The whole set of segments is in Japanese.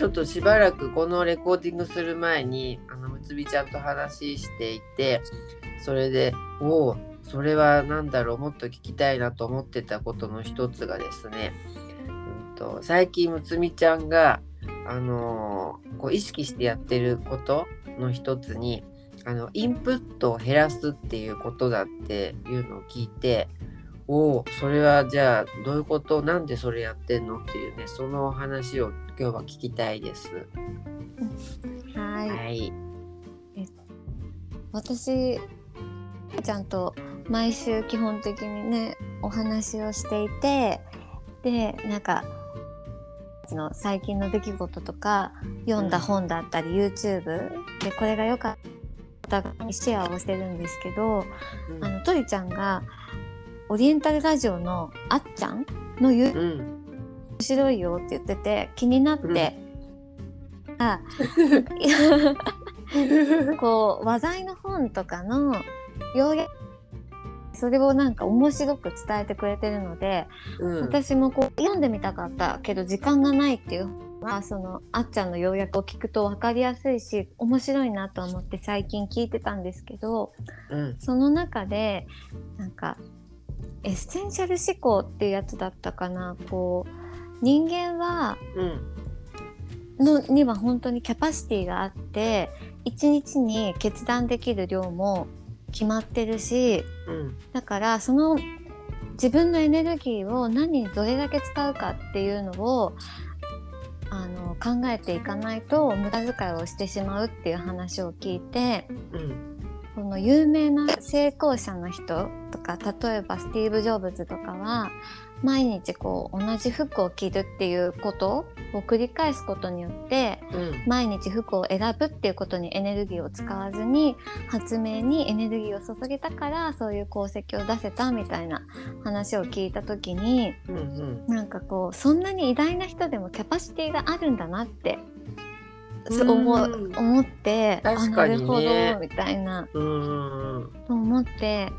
ちょっとしばらくこのレコーディングする前にあのむつみちゃんと話していてそれでおおそれは何だろうもっと聞きたいなと思ってたことの一つがですね、うんと、最近むつみちゃんが、あのー、こう意識してやってることの一つにあのインプットを減らすっていうことだっていうのを聞いておおそれはじゃあどういうこと？なんでそれやってんの？っていうねその話を今日は聞きたいです。はい、はい、私ちゃんと毎週基本的にねお話をしていてでなんかの最近の出来事とか読んだ本だったり、うん、YouTube でこれが良かったお互いにシェアをしてるんですけど、うん、あのトリちゃんがオリエンタルラジオのあっちゃんの言う、うん、面白いよって言ってて気になって、うん、あ こう話題の本とかの要約それをなんか面白く伝えてくれてるので、うん、私もこう読んでみたかったけど時間がないっていうまあそのあっちゃんの要約を聞くと分かりやすいし面白いなと思って最近聞いてたんですけど、うん、その中でなんかエッセンシャル思考っていうやつだったかな。こう人間は、うん、脳には本当にキャパシティがあって1日に決断できる量も決まってるし、うん、だからその自分のエネルギーを何にどれだけ使うかっていうのをあの考えていかないと無駄遣いをしてしまうっていう話を聞いて、うん、この有名な成功者の人とか例えばスティーブ・ジョブズとかは毎日こう同じ服を着るっていうことを繰り返すことによって、うん、毎日服を選ぶっていうことにエネルギーを使わずに発明にエネルギーを注げたからそういう功績を出せたみたいな話を聞いた時に、うんうん、なんかこうそんなに偉大な人でもキャパシティがあるんだなってそう思思って確かに、ね、なるほどみたいな。と思って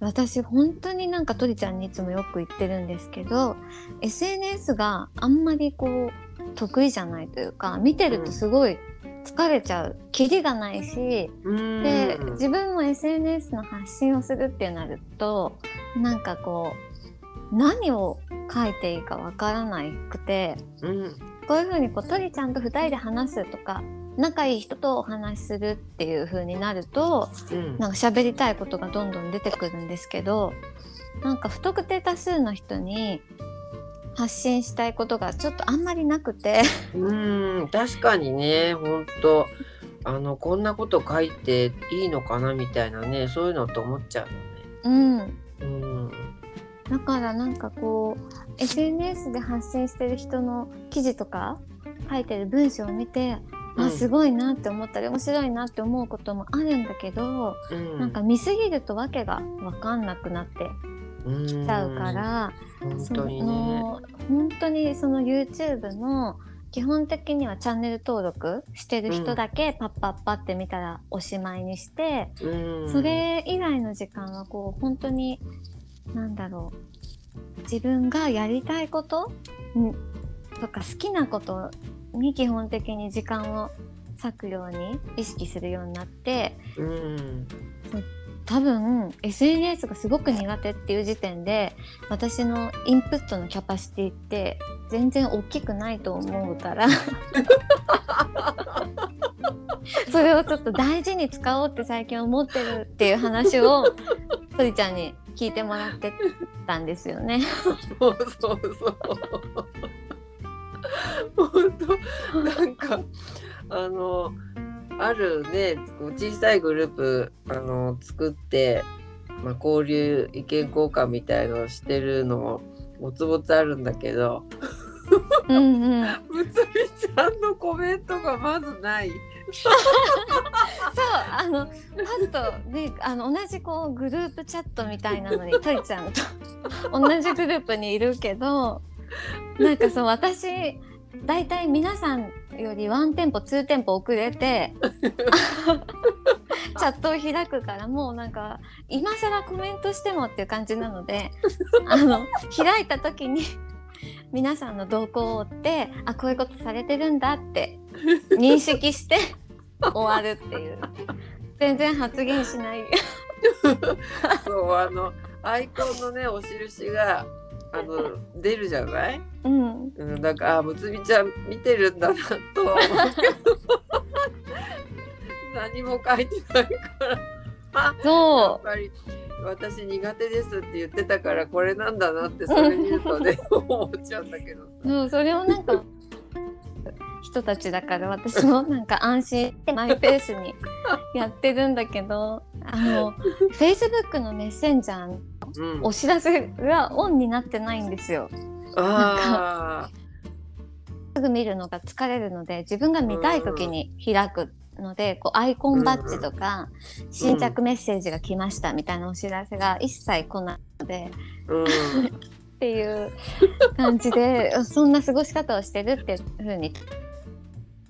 私本当になんかとりちゃんにいつもよく言ってるんですけど SNS があんまりこう得意じゃないというか見てるとすごい疲れちゃうキリがないしで自分も SNS の発信をするってなるとなんかこう何を書いていいかわからなくて、うん、こういうふうにこう鳥ちゃんと2人で話すとか仲いい人とお話しするっていう風になると、うん、なんか喋りたいことがどんどん出てくるんですけどなんか不特定多数の人に発信したいことがちょっとあんまりなくて。うん確かにね本当。あのこんなこと書いていいのかなみたいなねそういうのって思っちゃうよね。うん、うん。だからなんかこう SNS で発信してる人の記事とか書いてる文章を見て、うん、あすごいなって思ったり面白いなって思うこともあるんだけど、うん、なんか見すぎるとわけが分かんなくなってきちゃうから本当に、ね、本当にその YouTube の基本的にはチャンネル登録してる人だけパッパッパって見たらおしまいにして、うん、それ以外の時間はこう本当になんだろう自分がやりたいこととか好きなことに基本的に時間を割くように意識するようになって、うん、多分 SNS がすごく苦手っていう時点で私のインプットのキャパシティって全然大きくないと思うから。それをちょっと大事に使おうって最近思ってるっていう話を鳥ちゃんに聞いてもらってたんですよね。そうそうそう。本当なんかあのあるね小さいグループあの作って、まあ、交流意見交換みたいのをしてるのもぼつぼつあるんだけど。うんうん、むつみちゃんのコメントがまずない。そうあのパッとねあの同じこうグループチャットみたいなのにといちゃんと同じグループにいるけどなんかそう私大体皆さんよりワンテンポツーテンポ遅れてチャットを開くからもうなんか今更コメントしてもっていう感じなのであの開いた時に皆さんの動向を追ってあこういうことされてるんだって認識して 終わるっていう。全然発言しない。そうあのアイコンのねお印があの出るじゃない、うん。うん、だからあむつみちゃん見てるんだなとは思うけど。何も書いてないから。あやそっぱり私苦手ですって言ってたからこれなんだなってそれ見るとね思っちゃうんだけどさ。うそうそれをなんか人たちだから私もなんか安心してマイペースにやってるんだけど あの Facebook のメッセンジャーのうん、お知らせがオンになってないんですよ。あすぐ見るのが疲れるので自分が見たい時に開くので、こうアイコンバッジとか、新着メッセージが来ましたみたいなお知らせが一切来ないのでっていう感じでそんな過ごし方をしてるっていう風に。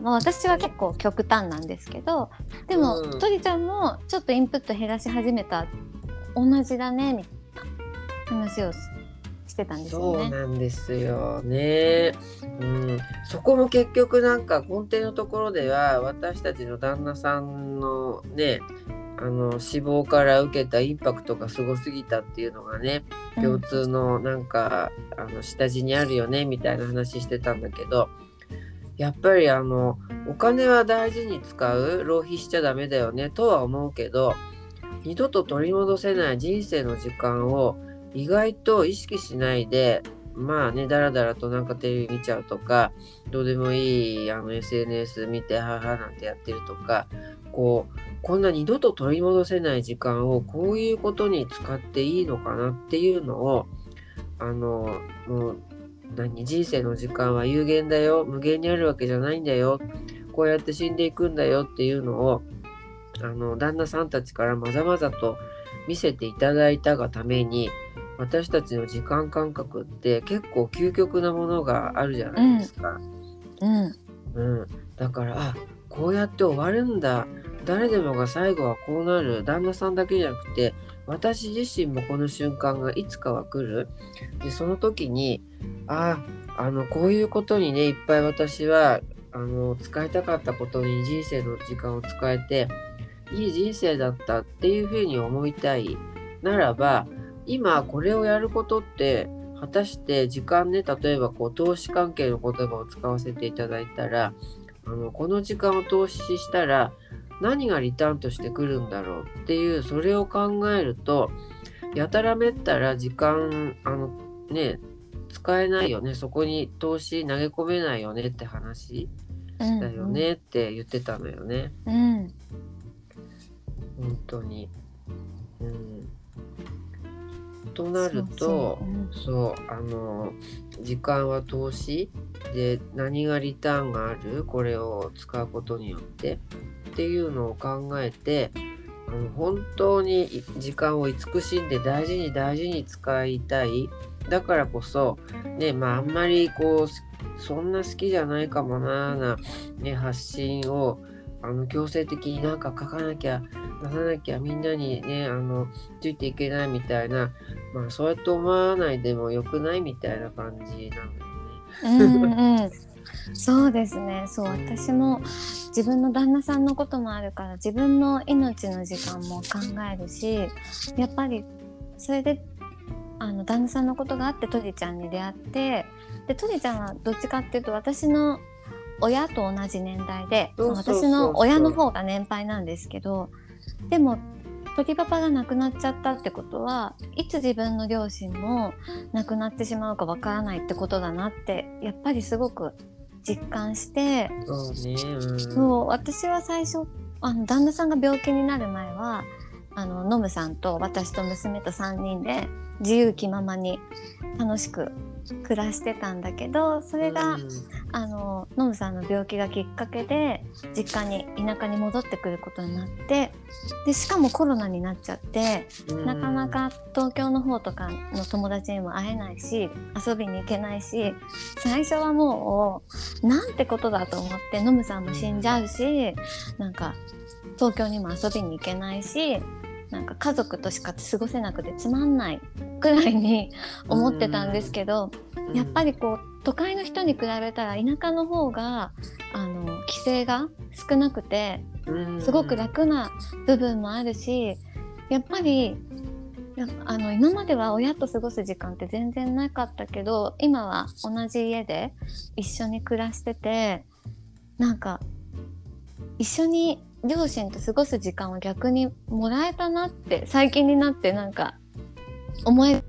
まあ、私は結構極端なんですけどでも、うんとりちゃんもちょっとインプット減らし始めた同じだねみたいな話をししてたんですそうよね。なんですよね。うん、そこも結局なんか根底のところでは私たちの旦那さんのねあの死亡から受けたインパクトがすごすぎたっていうのがね共通のなんか、あの下地にあるよねみたいな話してたんだけどやっぱりあのお金は大事に使う浪費しちゃダメだよねとは思うけど二度と取り戻せない人生の時間を意外と意識しないでまあねだらだらとなんかテレビ見ちゃうとかどうでもいいあの SNS 見てははなんてやってるとかこうこんな二度と取り戻せない時間をこういうことに使っていいのかなっていうのをあのもう何人生の時間は有限だよ無限にあるわけじゃないんだよこうやって死んでいくんだよっていうのをあの旦那さんたちからまざまざと見せていただいたがために私たちの時間感覚って結構究極なものがあるじゃないですか。うん。うん、だからあこうやって終わるんだ。誰でもが最後はこうなる。旦那さんだけじゃなくて私自身もこの瞬間がいつかは来る。でその時にああのこういうことにねいっぱい私はあの使いたかったことに人生の時間を使えていい人生だったっていうふうに思いたい。ならば今これをやることって果たして時間ね例えばこう投資関係の言葉を使わせていただいたらあのこの時間を投資したら何がリターンとしてくるんだろうっていうそれを考えるとやたらめったら時間あのね使えないよねそこに投資投げ込めないよねって話うんだよねって言ってたのよね。うん本当に。うん、となるとそうあの時間は投資で何がリターンがある？これを使うことによって。っていうのを考えてあの本当に時間を慈しんで大事に大事に使いたい。だからこそねまああんまりこうそんな好きじゃないかもなーな、ね、発信をあの強制的になんか書かなきゃ出さなきゃみんなにねあのついていけないみたいなまあそうやって思わないでもよくないみたいな感じなのよね。うんうん。そうですね。そう。私も自分の旦那さんのこともあるから自分の命の時間も考えるしやっぱりそれであの旦那さんのことがあってトリちゃんに出会ってでトリちゃんはどっちかっていうと私の親と同じ年代で私の親の方が年配なんですけどでも鳥パパが亡くなっちゃったってことはいつ自分の両親も亡くなってしまうかわからないってことだなってやっぱりすごく実感してそうね。うん、そう私は最初あの旦那さんが病気になる前はあのノムさんと私と娘と3人で自由気ままに楽しく暮らしてたんだけどそれが、あのノムさんの病気がきっかけで実家に田舎に戻ってくることになってでしかもコロナになっちゃってうん。なかなか東京の方とかの友達にも会えないし遊びに行けないし最初はもうなんてことだと思ってノムさんも死んじゃうしなんか東京にも遊びに行けないしなんか家族としか過ごせなくてつまんないくらいに思ってたんですけど、やっぱりこう都会の人に比べたら田舎の方があの規制が少なくてすごく楽な部分もあるしやっぱりやあの今までは親と過ごす時間って全然なかったけど今は同じ家で一緒に暮らしててなんか一緒に両親と過ごす時間を逆にもらえたなって最近になってなんか思え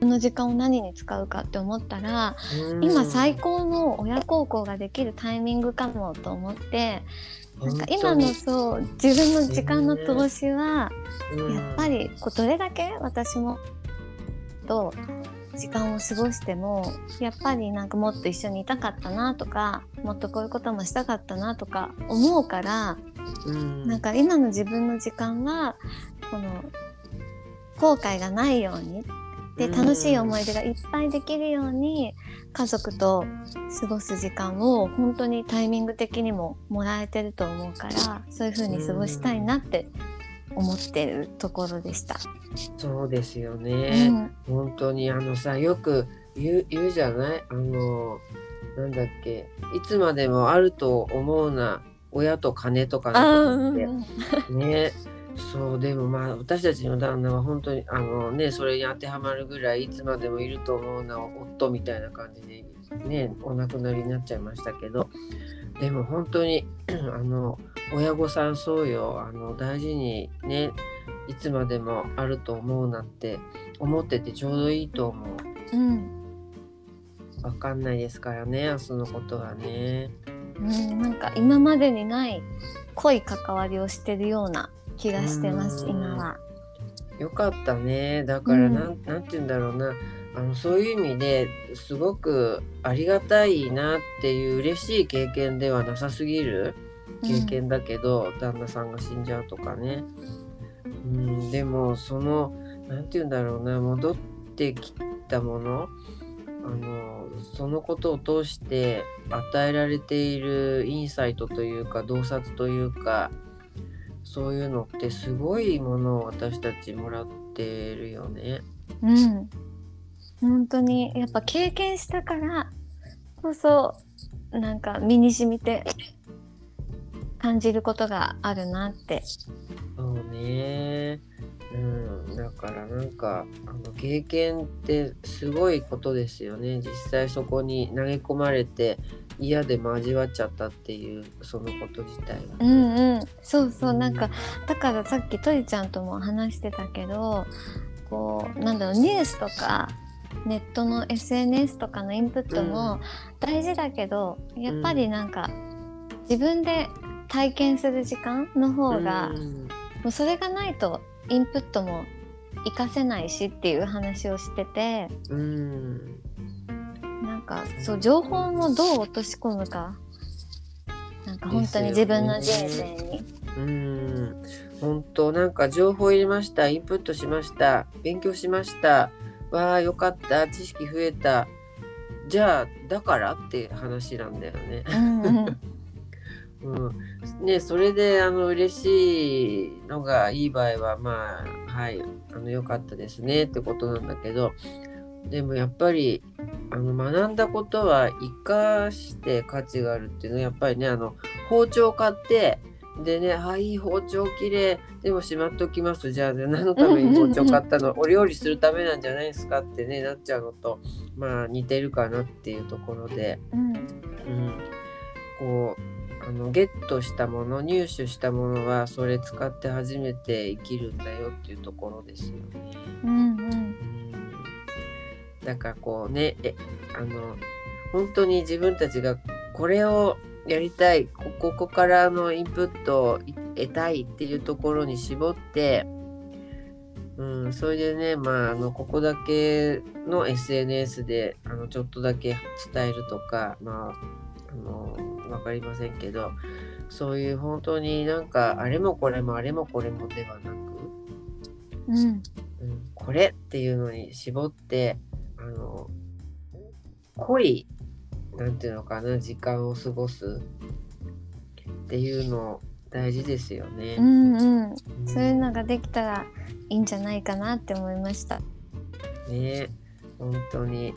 の時間を何に使うかって思ったら今最高の親孝行ができるタイミングかもと思ってなんか今のそう自分の時間の投資はやっぱりこうどれだけ私もと時間を過ごしてもやっぱりなんかもっと一緒にいたかったなとかもっとこういうこともしたかったなとか思うからなんか今の自分の時間はこの後悔がないようにで楽しい思い出がいっぱいできるように家族と過ごす時間を本当にタイミング的にももらえてると思うからそういう風に過ごしたいなって思ってるところでした。そうですよね、うん、本当にあのさよく言う言うじゃない？あのなんだっけ？いつまでもあると思うな親と金とかねそうでもまあ私たちの旦那は本当にあのねそれに当てはまるぐらいいつまでもいると思うのは夫みたいな感じでねお亡くなりになっちゃいましたけどでも本当に あの親御さんそうよあの大事にねいつまでもあると思うなって思っててちょうどいいと思う。うん。わかんないですからね明日のことはね。うん、なんか今までにない濃い関わりをしてるような気がしてます今は。よかったね。だからなん。うん、なんて言うんだろうな。あのそういう意味ですごくありがたいなっていう嬉しい経験ではなさすぎる経験だけど、うん、旦那さんが死んじゃうとかね。うん、でもその何て言うんだろうな。戻ってきたものあのそのことを通して与えられているインサイトというか洞察というかそういうのってすごいものを私たちもらってるよね。うん。本当にやっぱ経験したからこそなんか身に染みて感じることがあるなって。そうね。うん、だからなんかあの経験ってすごいことですよね。実際そこに投げ込まれて嫌でも味わっちゃったっていうそのこと自体は、ね、うんうん。そうそう、うん、なんかだからさっきとりちゃんとも話してたけどこうなんだろうニュースとかネットの SNS とかのインプットも大事だけど、うん、やっぱりなんか自分で体験する時間の方が、うん、もうそれがないとインプットも活かせないしっていう話をしてて、うん、なんかそう情報もどう落とし込むか。なんか本当に自分の人生に。うん。本当なんか情報入れました。インプットしました。勉強しました。わあよかった。知識増えた。じゃあだからって話なんだよね。うんうんうん、ねそれであの嬉しいのがいい場合はまあはいあの良かったですねってことなんだけどでもやっぱりあの学んだことは生かして価値があるっていうのはやっぱりねあの包丁買ってでね、あ、いい包丁きれい。でもしまっておきます。じゃあ、ね、何のために 包丁買ったの？お料理するためなんじゃないですかってね、なっちゃうのと、まあ似てるかなっていうところで、うん、うん、こう、あのゲットしたもの、入手したものは、それ使って初めて生きるんだよっていうところですよね。うんうん。だからこうね、え、あの、本当に自分たちがこれをやりたいここからのインプットを得たいっていうところに絞って、うん、それでね、まあ、あのここだけの SNS であのちょっとだけ伝えるとか、まあ、あの分かりませんけどそういう本当になんかあれもこれもあれもこれもではなく、うん、うん、これっていうのに絞ってあの濃い何て言うのかな時間を過ごすっていうの大事ですよね。うんうん、そういうのができたらいいんじゃないかなって思いました。ね本当に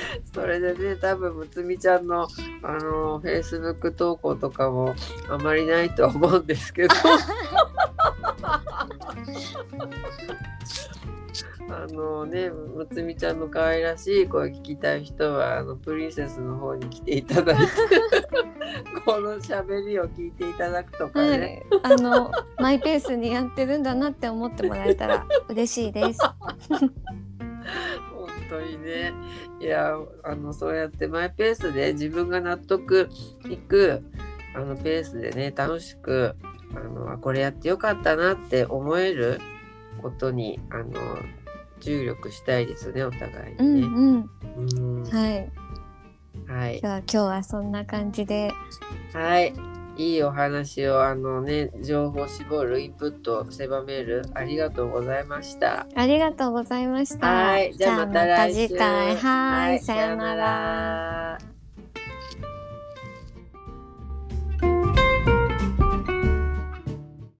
それでね多分むつみちゃんのあのフェイスブック投稿とかもあまりないとは思うんですけど。あのねむつみちゃんの可愛らしい声聞きたい人はあのプリンセスの方に来ていただいて この喋りを聞いていただくとかはね、い、あのマイペースにやってるんだなって思ってもらえたら嬉しいです。本当にね。いやあのそうやってマイペースで自分が納得いくあのペースでね楽しくあのあこれやってよかったなって思えることにあの注力したいですねお互いうんにね。うん、うん。はい。はい。じゃあ今日はそんな感じで、はいいいお話をあのね情報を絞るインプットを狭めるありがとうございました。ありがとうございました。はいじゃあまた来週。次回。はい、はいさようなら。ら。